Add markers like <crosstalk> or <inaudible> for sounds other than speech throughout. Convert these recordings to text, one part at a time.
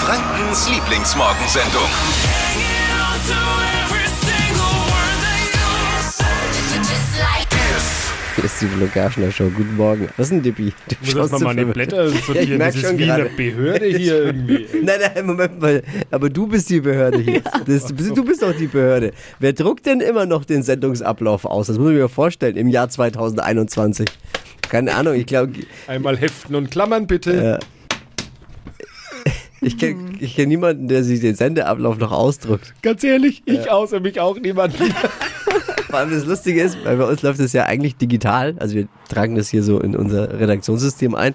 Frankens Lieblingsmorgensendung. Hier ist die Flo Kerschner Show. Guten Morgen. Was ist denn, Dippi? Du Ich muss erst mal so meine. Blätter <laughs> Ja, ich sortieren. merk das ist schon wie eine gerade. Behörde hier irgendwie. <laughs> Nein, nein, Moment mal. Aber du bist die Behörde hier. <laughs> Das, du bist doch die Behörde. Wer druckt denn immer noch den Sendungsablauf aus? Das muss ich mir vorstellen im Jahr 2021. Keine Ahnung, ich glaube, Einmal heften und klammern bitte. Ich kenne ich kenn niemanden, der sich den Sendeablauf noch ausdruckt. Ganz ehrlich, ich außer mich auch niemand. <laughs> Vor allem das Lustige ist, weil bei uns läuft es ja eigentlich digital. Also wir tragen das hier so in unser Redaktionssystem ein.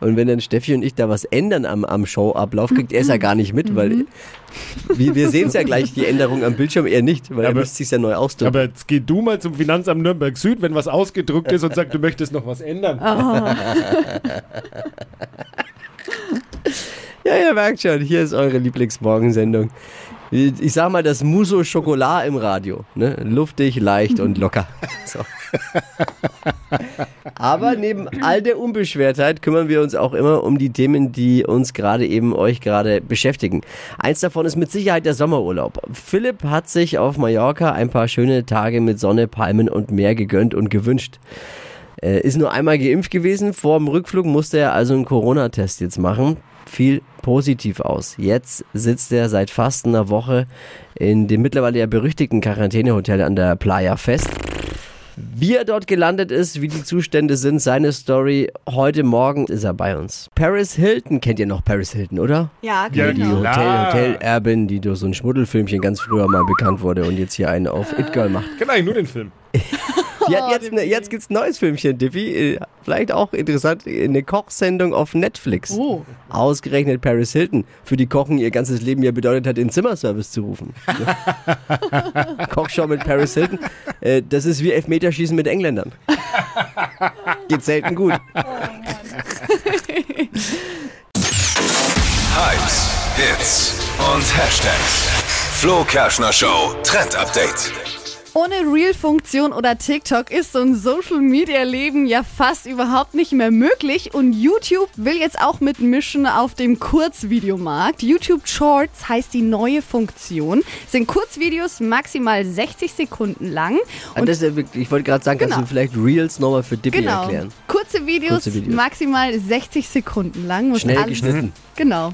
Und wenn dann Steffi und ich da was ändern am, am Showablauf, kriegt er es ja gar nicht mit, weil wir, wir sehen es ja gleich, die Änderung am Bildschirm eher nicht, weil er Aber- müsste sich ja neu ausdrücken. Aber jetzt geh du mal zum Finanzamt Nürnberg Süd, wenn was ausgedruckt ist und sagst, du möchtest noch was ändern. <laughs> <laughs> Ja, ihr merkt schon, hier ist eure Lieblingsmorgensendung. Ich sag mal, das Muso Schokolade im Radio. Ne? Luftig, leicht und locker. <laughs> So. Aber neben all der Unbeschwertheit kümmern wir uns auch immer um die Themen, die uns gerade eben euch gerade beschäftigen. Eins davon ist mit Sicherheit der Sommerurlaub. Philipp hat sich auf Mallorca ein paar schöne Tage mit Sonne, Palmen und Meer gegönnt und gewünscht. Äh, ist nur einmal geimpft gewesen. Vor dem Rückflug musste er also einen Corona-Test jetzt machen. Fiel positiv aus. Jetzt sitzt er seit fast einer Woche in dem mittlerweile ja berüchtigten Quarantänehotel an der Playa fest. Wie er dort gelandet ist, wie die Zustände sind, seine Story. Heute Morgen ist er bei uns. Paris Hilton, kennt ihr noch Paris Hilton, oder? Ja, Ja, Die genau. Hotel, Hotel-Erbin, die durch so ein Schmuddelfilmchen ganz früher mal bekannt wurde und jetzt hier einen auf It Girl macht. Ich kenne eigentlich nur den Film. <laughs> Die hat jetzt, ne, jetzt gibt's ein neues Filmchen, Diffie. Äh, Vielleicht auch interessant, eine Kochsendung auf Netflix. Oh. Ausgerechnet Paris Hilton, für die Kochen ihr ganzes Leben ja bedeutet hat, den Zimmerservice zu rufen. <laughs> Kochshow mit Paris Hilton. Äh, das ist wie Elfmeterschießen mit Engländern. Geht selten gut. Hypes, Hits und Hashtags. Flo Kerschner Show Trend Update. Ohne Reel-Funktion oder TikTok ist so ein Social-Media-Leben ja fast überhaupt nicht mehr möglich. Und YouTube will jetzt auch mitmischen auf dem Kurzvideomarkt. YouTube Shorts heißt die neue Funktion. Sind Kurzvideos maximal 60 Sekunden lang. Und das ist ja wirklich, ich wollte gerade sagen, kannst Genau. du vielleicht Reels nochmal für Dippy Genau. erklären? Kurze Videos, Kurze Videos. maximal 60 Sekunden lang. Schnell geschnitten. Genau.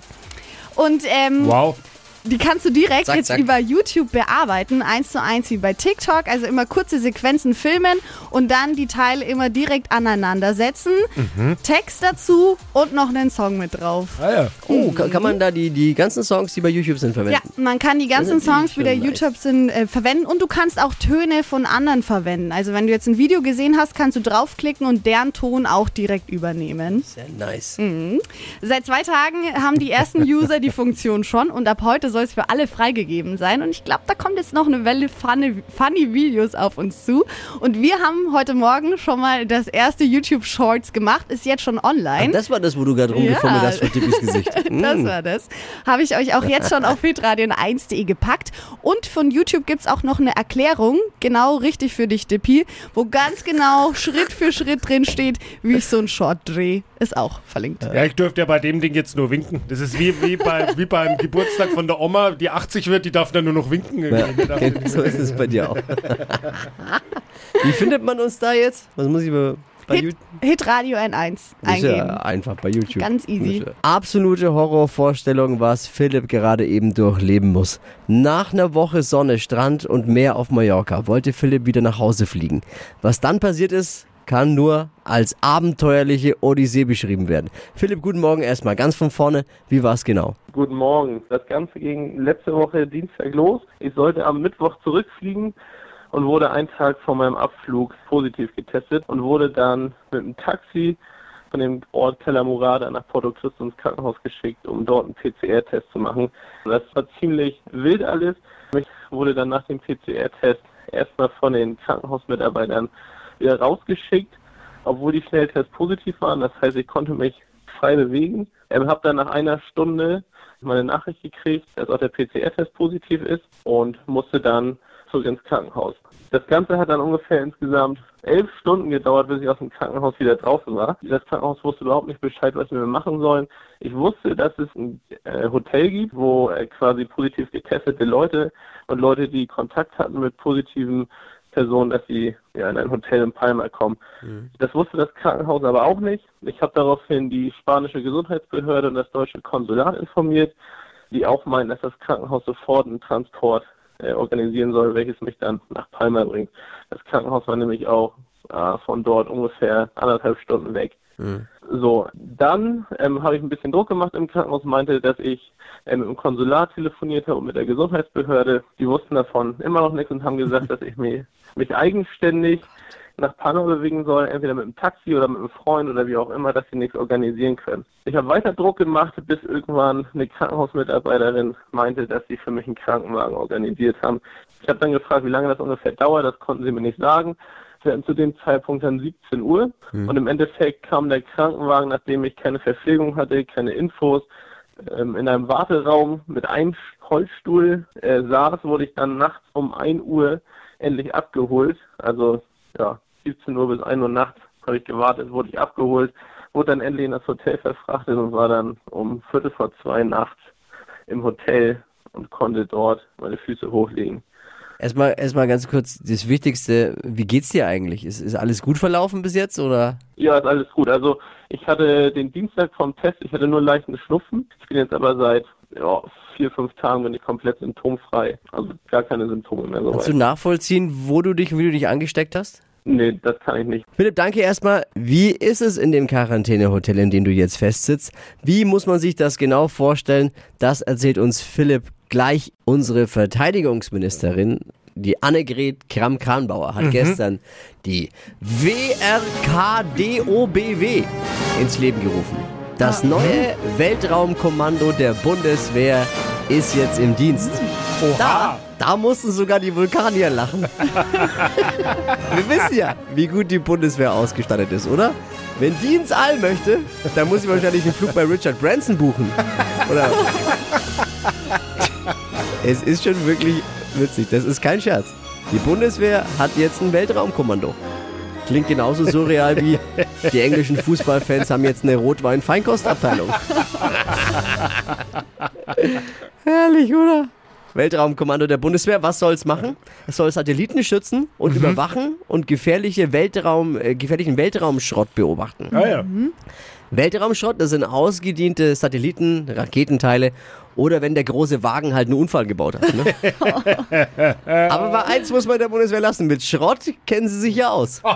Und ähm, Wow. Die kannst du direkt Zack, jetzt zack. über YouTube bearbeiten, eins zu eins wie bei TikTok. Also immer kurze Sequenzen filmen und dann die Teile immer direkt aneinander setzen. Mhm. Text dazu und noch einen Song mit drauf. Ah ja. Oh, kann, kann man da die, die ganzen Songs, die bei YouTube sind, verwenden? Ja, man kann die ganzen Songs, die bei. YouTube sind, äh, verwenden und du kannst auch Töne von anderen verwenden. Also wenn du jetzt ein Video gesehen hast, kannst du draufklicken und deren Ton auch direkt übernehmen. Sehr nice. Mhm. Seit zwei Tagen haben die ersten User die Funktion schon und ab heute soll es für alle freigegeben sein. Und ich glaube, da kommt jetzt noch eine Welle funny, funny Videos auf uns zu. Und wir haben heute Morgen schon mal das erste YouTube Shorts gemacht, ist jetzt schon online. Ach, das war das, wo du gerade rumgefummelt Ja. hast vor Dippys Gesicht. <laughs> Das Mm. war das. Habe ich euch auch jetzt schon auf hitradion1.de gepackt. Und von YouTube gibt es auch noch eine Erklärung, genau richtig für dich, Dippi, wo ganz genau Schritt für Schritt drin steht, wie ich so ein Short drehe. Ist auch verlinkt. Ja, ich dürfte ja bei dem Ding jetzt nur winken. Das ist wie, wie, bei, wie beim Geburtstag von der Oma, die 80 wird, die darf dann nur noch winken. Ja, <laughs> <laughs> nicht so ist es bei dir auch. <laughs> Wie findet man uns da jetzt? Was muss ich bei, bei Hit, YouTube? Hitradio N1 Ist eingeben. ja einfach bei YouTube. Ganz easy. Absolute Horrorvorstellung, was Philipp gerade eben durchleben muss. Nach einer Woche Sonne, Strand und Meer auf Mallorca wollte Philipp wieder nach Hause fliegen. Was dann passiert ist, kann nur als abenteuerliche Odyssee beschrieben werden. Philipp, guten Morgen erstmal. Ganz von vorne, wie war es genau? Guten Morgen. Das Ganze ging letzte Woche Dienstag los. Ich sollte am Mittwoch zurückfliegen und wurde einen Tag vor meinem Abflug positiv getestet und wurde dann mit einem Taxi von dem Ort Telamurada nach Porto Cristo ins Krankenhaus geschickt, um dort einen PCR-Test zu machen. Das war ziemlich wild alles. Ich wurde dann nach dem PCR-Test erstmal von den Krankenhausmitarbeitern wieder rausgeschickt, obwohl die Schnelltests positiv waren. Das heißt, ich konnte mich frei bewegen. Ich habe dann nach einer Stunde meine Nachricht gekriegt, dass auch der PCR-Test positiv ist und musste dann zurück ins Krankenhaus. Das Ganze hat dann ungefähr insgesamt elf Stunden gedauert, bis ich aus dem Krankenhaus wieder draußen war. Das Krankenhaus wusste überhaupt nicht Bescheid, was wir machen sollen. Ich wusste, dass es ein äh, Hotel gibt, wo äh, quasi positiv getestete Leute und Leute, die Kontakt hatten mit positiven Personen, dass sie ja, in ein Hotel in Palma kommen. Das wusste das Krankenhaus aber auch nicht. Ich habe daraufhin die spanische Gesundheitsbehörde und das deutsche Konsulat informiert, die auch meinen, dass das Krankenhaus sofort einen Transport äh, organisieren soll, welches mich dann nach Palma bringt. Das Krankenhaus war nämlich auch äh, von dort ungefähr anderthalb Stunden weg. So, dann ähm, habe ich ein bisschen Druck gemacht im Krankenhaus, meinte, dass ich ähm, mit dem Konsulat telefoniert habe und mit der Gesundheitsbehörde. Die wussten davon immer noch nichts und haben gesagt, <laughs> dass ich mich, mich eigenständig nach Panau bewegen soll, entweder mit einem Taxi oder mit einem Freund oder wie auch immer, dass sie nichts organisieren können. Ich habe weiter Druck gemacht, bis irgendwann eine Krankenhausmitarbeiterin meinte, dass sie für mich einen Krankenwagen organisiert haben. Ich habe dann gefragt, wie lange das ungefähr dauert, das konnten sie mir nicht sagen. Wir hatten zu dem Zeitpunkt dann 17 Uhr und im Endeffekt kam der Krankenwagen, nachdem ich keine Verpflegung hatte, keine Infos, ähm, in einem Warteraum mit einem Holzstuhl äh, saß, wurde ich dann nachts um 1 Uhr endlich abgeholt. Also ja, 17 Uhr bis 1 Uhr nachts habe ich gewartet, wurde ich abgeholt, wurde dann endlich in das Hotel verfrachtet und war dann um Viertel vor zwei nachts im Hotel und konnte dort meine Füße hochlegen. Erstmal, erstmal ganz kurz, das Wichtigste, wie geht's dir eigentlich? Ist, ist alles gut verlaufen bis jetzt oder? Ja, ist alles gut. Also ich hatte den Dienstag vom Test, ich hatte nur leichten Schnupfen. Ich bin jetzt aber seit ja, vier, fünf Tagen bin ich komplett symptomfrei. Also gar keine Symptome mehr Kannst du soweit. nachvollziehen, wo du dich, wie du dich angesteckt hast? Nee, das kann ich nicht. Philipp, danke erstmal. Wie ist es in dem Quarantänehotel, in dem du jetzt festsitzt? Wie muss man sich das genau vorstellen? Das erzählt uns Philipp gleich. Unsere Verteidigungsministerin, die Annegret Kramp-Kranbauer, hat gestern die WRKDOBW ins Leben gerufen. Das neue Weltraumkommando der Bundeswehr ist jetzt im Dienst. Da, da mussten sogar die Vulkanier lachen. <laughs> Wir wissen ja, wie gut die Bundeswehr ausgestattet ist, oder? Wenn die ins All möchte, dann muss sie wahrscheinlich einen Flug bei Richard Branson buchen. Oder? Es ist schon wirklich witzig. Das ist kein Scherz. Die Bundeswehr hat jetzt ein Weltraumkommando. Klingt genauso surreal wie die englischen Fußballfans haben jetzt eine Rotwein-Feinkostabteilung. <laughs> Herrlich, oder? Weltraumkommando der Bundeswehr, was soll es machen? Es soll Satelliten schützen und überwachen und gefährliche Weltraum, äh, gefährlichen Weltraumschrott beobachten. Ah ja. Weltraumschrott, das sind ausgediente Satelliten, Raketenteile oder wenn der große Wagen halt einen Unfall gebaut hat. Ne? <laughs> Aber bei eins muss man der Bundeswehr lassen, mit Schrott kennen sie sich ja aus. <laughs>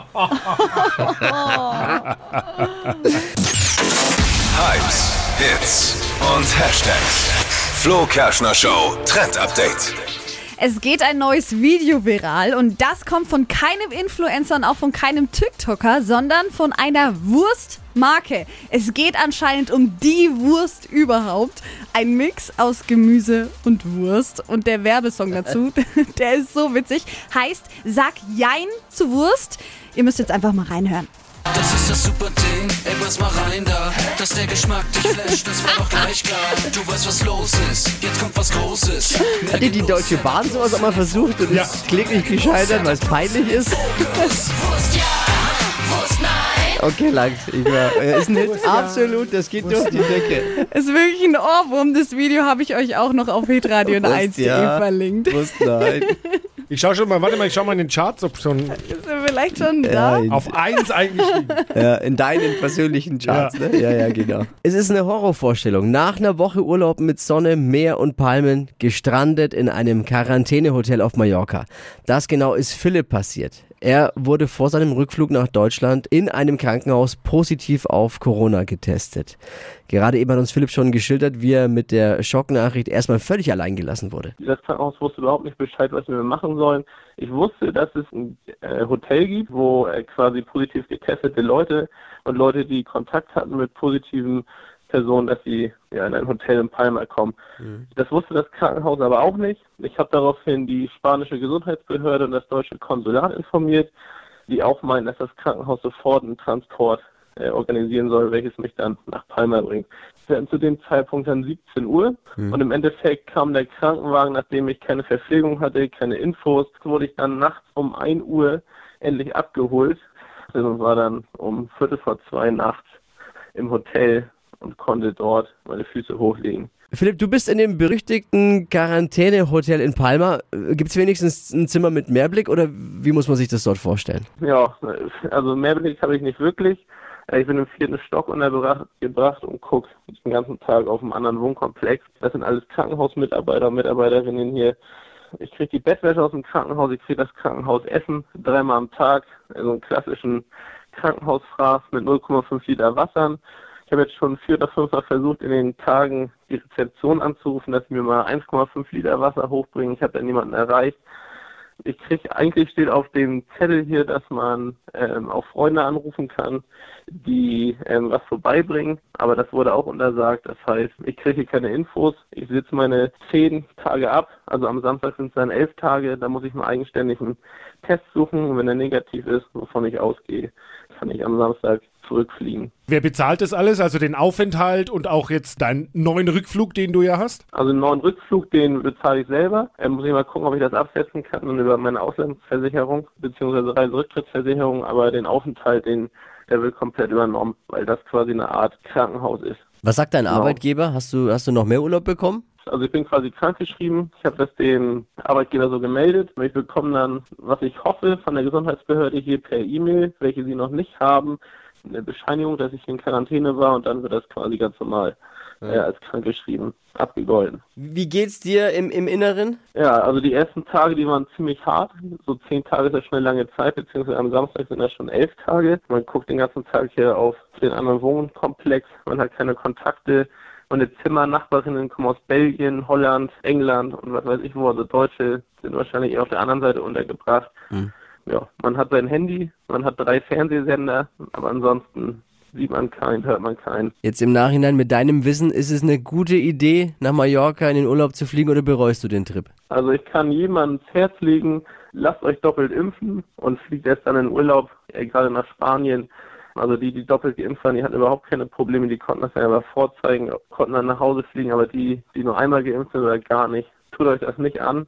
Hypes, Hits und Hashtags. Flo Kerschner Show Trend Update. Es geht ein neues Video viral und das kommt von keinem Influencer und auch von keinem TikToker, sondern von einer Wurstmarke. Es geht anscheinend um die Wurst überhaupt. Ein Mix aus Gemüse und Wurst. Und der Werbesong dazu, <laughs> der ist so witzig, heißt Sag Jein zu Wurst. Ihr müsst jetzt einfach mal reinhören. Das ist das super Ding, ey, pass mal rein da. Dass der Geschmack dich flasht, das war doch gleich klar. Du weißt, was los ist, jetzt kommt was Großes. Hat die, die Deutsche Bahn sowas auch mal versucht und Ja. ist kläglich gescheitert, weil es peinlich ist? Wurst ja, Wurst nein. Okay, langt. Ich war, äh, ist ein Hit, absolut, das geht durch die Decke. Ist wirklich ein Ohrwurm. Das Video habe ich euch auch noch auf hitradio Wurst, 1.de ja. verlinkt. Wurst, nein. <laughs> Ich schau schon mal, warte mal, ich schau mal in den Charts, ob schon Ist er vielleicht schon Ja, da? in, auf eins eingestiegen. ja, in deinen persönlichen Charts, Ja. ne? Ja, ja, genau. Es ist eine Horrorvorstellung. Nach einer Woche Urlaub mit Sonne, Meer und Palmen, gestrandet in einem Quarantänehotel auf Mallorca. Das genau ist Philipp passiert. Er wurde vor seinem Rückflug nach Deutschland in einem Krankenhaus positiv auf Corona getestet. Gerade eben hat uns Philipp schon geschildert, wie er mit der Schocknachricht erstmal völlig allein gelassen wurde. Das Krankenhaus wusste überhaupt nicht Bescheid, was wir machen sollen. Ich wusste, dass es ein äh, Hotel gibt, wo äh, quasi positiv getestete Leute und Leute, die Kontakt hatten mit positiven Personen, dass sie ja, in ein Hotel in Palma kommen. Das wusste das Krankenhaus aber auch nicht. Ich habe daraufhin die spanische Gesundheitsbehörde und das deutsche Konsulat informiert, die auch meinen, dass das Krankenhaus sofort einen Transport äh, organisieren soll, welches mich dann nach Palma bringt. Wir hatten zu dem Zeitpunkt dann 17 Uhr und im Endeffekt kam der Krankenwagen, nachdem ich keine Verpflegung hatte, keine Infos, wurde ich dann nachts um 1 Uhr endlich abgeholt und war dann um Viertel vor zwei nachts im Hotel und konnte dort meine Füße hochlegen. Philipp, du bist in dem berüchtigten Quarantänehotel in Palma. Gibt es wenigstens ein Zimmer mit Mehrblick oder wie muss man sich das dort vorstellen? Ja, also Mehrblick habe ich nicht wirklich. Äh, Ich bin im vierten Stock untergebracht und gucke den ganzen Tag auf einem anderen Wohnkomplex. Das sind alles Krankenhausmitarbeiter und Mitarbeiterinnen hier. Ich kriege die Bettwäsche aus dem Krankenhaus, ich kriege das Krankenhausessen dreimal am Tag, also einen klassischen Krankenhausfraß mit 0,5 Liter Wassern. Ich habe jetzt schon vier oder fünfmal versucht, in den Tagen die Rezeption anzurufen, dass sie mir mal 1,5 Liter Wasser hochbringen. Ich habe da niemanden erreicht. Ich krieg, eigentlich steht auf dem Zettel hier, dass man ähm, auch Freunde anrufen kann, die ähm, was vorbeibringen, aber das wurde auch untersagt. Das heißt, ich kriege keine Infos. Ich sitze meine zehn Tage ab, also am Samstag sind es dann elf Tage. Da muss ich einen eigenständigen Test suchen und wenn er negativ ist, wovon ich ausgehe, kann ich am Samstag zurückfliegen. Wer bezahlt das alles? Also den Aufenthalt und auch jetzt deinen neuen Rückflug, den du ja hast? Also einen neuen Rückflug, den bezahle ich selber. Ähm, muss ich mal gucken, ob ich das absetzen kann und über meine Auslandsversicherung bzw. Reiserücktrittsversicherung, aber den Aufenthalt, den der wird komplett übernommen, weil das quasi eine Art Krankenhaus ist. Was sagt dein Genau. Arbeitgeber? Hast du, hast du noch mehr Urlaub bekommen? Also ich bin quasi krankgeschrieben. Ich habe das dem Arbeitgeber so gemeldet. Ich bekomme dann, was ich hoffe, von der Gesundheitsbehörde hier per E-Mail, welche sie noch nicht haben, eine Bescheinigung, dass ich in Quarantäne war und dann wird das quasi ganz normal äh, als krankgeschrieben abgegolten. Wie geht's dir im, im Inneren? Ja, also die ersten Tage, die waren ziemlich hart. So zehn Tage ist ja schon eine lange Zeit, beziehungsweise am Samstag sind das schon elf Tage. Man guckt den ganzen Tag hier auf den anderen Wohnkomplex, man hat keine Kontakte. Meine Zimmernachbarinnen kommen aus Belgien, Holland, England und was weiß ich wo. Also Deutsche sind wahrscheinlich eher auf der anderen Seite untergebracht. Ja, man hat sein Handy, man hat drei Fernsehsender, aber ansonsten sieht man keinen, hört man keinen. Jetzt im Nachhinein mit deinem Wissen, ist es eine gute Idee, nach Mallorca in den Urlaub zu fliegen oder bereust du den Trip? Also ich kann jemandem ins Herz legen, lasst euch doppelt impfen und fliegt erst dann in den Urlaub, gerade nach Spanien. Also die, die doppelt geimpft waren, die hatten überhaupt keine Probleme, die konnten das ja aber vorzeigen, konnten dann nach Hause fliegen, aber die, die nur einmal geimpft sind oder gar nicht, tut euch das nicht an.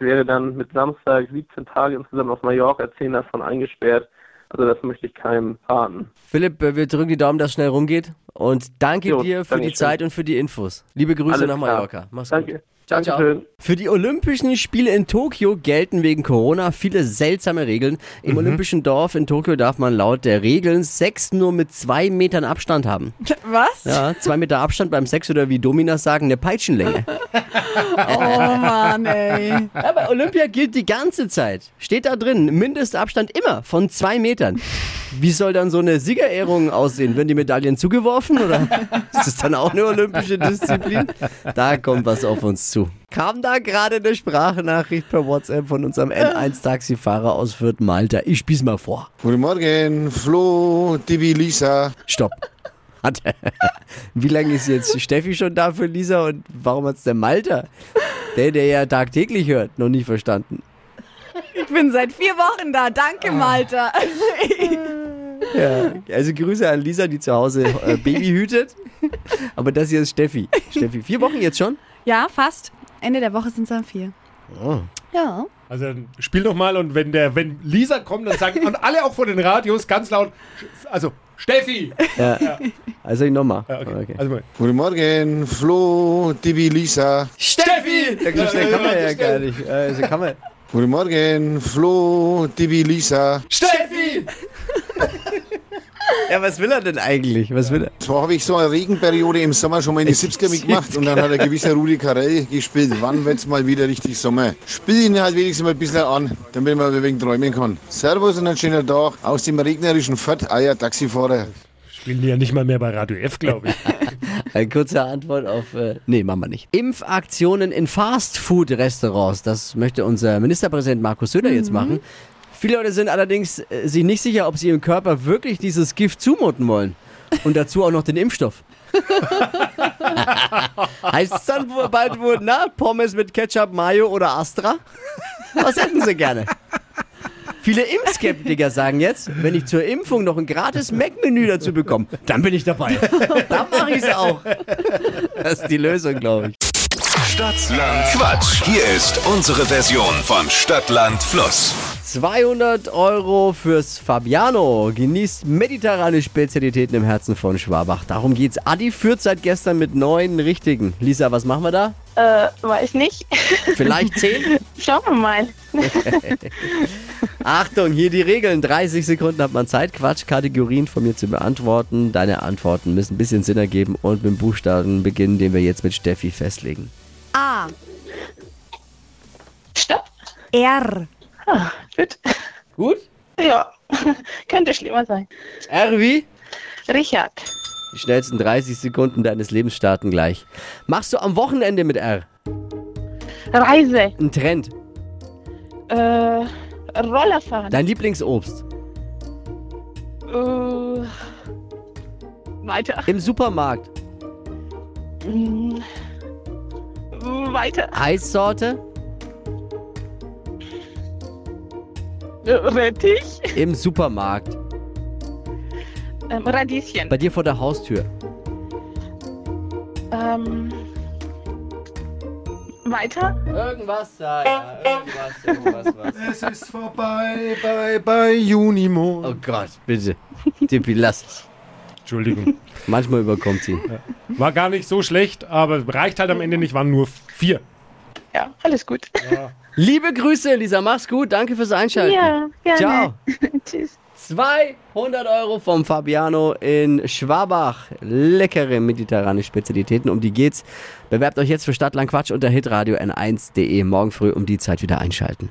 Ich wäre dann mit Samstag 17 Tage insgesamt auf Mallorca, 10 davon eingesperrt. Also das möchte ich keinem raten. Philipp, äh, wir drücken die Daumen, dass es schnell rumgeht. Und danke Jo, dir für die Dankeschön. Zeit und für die Infos. Liebe Grüße Alles nach klar. Mallorca. Mach's Danke. gut. Ciao, ciao. Für die Olympischen Spiele in Tokio gelten wegen Corona viele seltsame Regeln. Im Mhm. Olympischen Dorf in Tokio darf man laut der Regeln Sex nur mit zwei Metern Abstand haben. <laughs> Was? Ja, zwei Meter Abstand beim Sex oder wie Dominas sagen, eine Peitschenlänge. <laughs> Oh Mann, ey. Ja, bei Olympia gilt die ganze Zeit. Steht da drin, Mindestabstand immer von zwei Metern. Wie soll dann so eine Siegerehrung aussehen? Werden die Medaillen zugeworfen oder <laughs> ist das dann auch eine olympische Disziplin? Da kommt was auf uns zu. Kam da gerade eine Sprachnachricht per WhatsApp von unserem N1-Taxifahrer aus Fürth Malta. Ich spiel's mal vor. Guten Morgen, Flo, Divi, Lisa. Stopp. Hat, <laughs> wie lange ist jetzt Steffi schon da für Lisa und warum hat's der Malta? Der, der ja tagtäglich hört, noch nie verstanden. Ich bin seit vier Wochen da. Danke, Malta. <laughs> Ja, also Grüße an Lisa, die zu Hause äh, Baby hütet. Aber das hier ist Steffi. Steffi, vier Wochen jetzt schon? Ja, fast. Ende der Woche sind es dann vier. Oh. Ja. Also dann spiel doch mal und wenn der, wenn Lisa kommt, dann sagen und alle auch vor den Radios ganz laut, also Steffi. Also ich nochmal. Ja, okay. Okay. Also mal. Guten Morgen, Flo, Divi, Lisa. Steffi! Ja, so schnell kann man ja gar nicht. Also kann man. Guten Morgen, Flo, Divi, Lisa. Steffi! Ja, was will er denn eigentlich? Was will er? Zwar habe ich so eine Regenperiode im Sommer schon mal in die 70er mitgemacht und dann hat ein gewisser Rudi Carell gespielt. Wann wird's mal wieder richtig Sommer? Spiel ihn halt wenigstens mal ein bisschen an, damit man ein wenig träumen kann. Servus und ein schöner Tag aus dem regnerischen Fürth, Eier Taxifahrer. Spielen die ja nicht mal mehr bei Radio F, glaube ich. <laughs> Eine kurze Antwort auf. Äh, nee, machen wir nicht. Impfaktionen in Fastfood-Restaurants. Das möchte unser Ministerpräsident Markus Söder jetzt machen. Viele Leute sind allerdings äh, sich nicht sicher, ob sie ihrem Körper wirklich dieses Gift zumuten wollen. Und dazu auch noch den Impfstoff. <laughs> heißt es dann bald wohl, na, Pommes mit Ketchup, Mayo oder Astra? Was hätten sie gerne? Viele Impfskeptiker sagen jetzt, wenn ich zur Impfung noch ein gratis Mac-Menü dazu bekomme, dann bin ich dabei. dann mache ich es auch. Das ist die Lösung, glaube ich. Stadtland Quatsch. Hier ist unsere Version von Stadtland Fluss. 200 Euro fürs Fabiano. Genießt mediterrane Spezialitäten im Herzen von Schwabach. Darum geht's. Adi führt seit gestern mit neun Richtigen. Lisa, was machen wir da? Äh, weiß nicht. Vielleicht zehn? <laughs> Schauen wir mal. <laughs> Achtung, hier die Regeln. 30 Sekunden hat man Zeit, Quatschkategorien von mir zu beantworten. Deine Antworten müssen ein bisschen Sinn ergeben und mit dem Buchstaben beginnen, den wir jetzt mit Steffi festlegen. A. Stopp. R. Ah, gut. Gut? Ja, <laughs> könnte schlimmer sein. R wie? Richard. Die schnellsten 30 Sekunden deines Lebens starten gleich. Machst du am Wochenende mit R? Reise. Ein Trend. Äh, Rollerfahren. Dein Lieblingsobst. Äh, weiter. Im Supermarkt. Mm, Weiter. Eissorte. <laughs> Rettich. Im Supermarkt. Ähm, Radieschen. Bei dir vor der Haustür. Ähm, weiter. Irgendwas da, ja. Irgendwas, irgendwas, was. <laughs> Es ist vorbei bei, bei Junimond. Oh Gott, bitte. Tippi, lass es. Entschuldigung. Manchmal überkommt sie. War gar nicht so schlecht, aber reicht halt am Ende nicht, waren nur vier. Ja, alles gut. Liebe Grüße, Lisa, mach's gut. Danke fürs Einschalten. Ja, gerne. Ciao. <laughs> Tschüss. 200 Euro vom Fabiano in Schwabach. Leckere mediterrane Spezialitäten, um die geht's. Bewerbt euch jetzt für Stadtland Quatsch unter hitradio n1.de. Morgen früh um die Zeit wieder einschalten.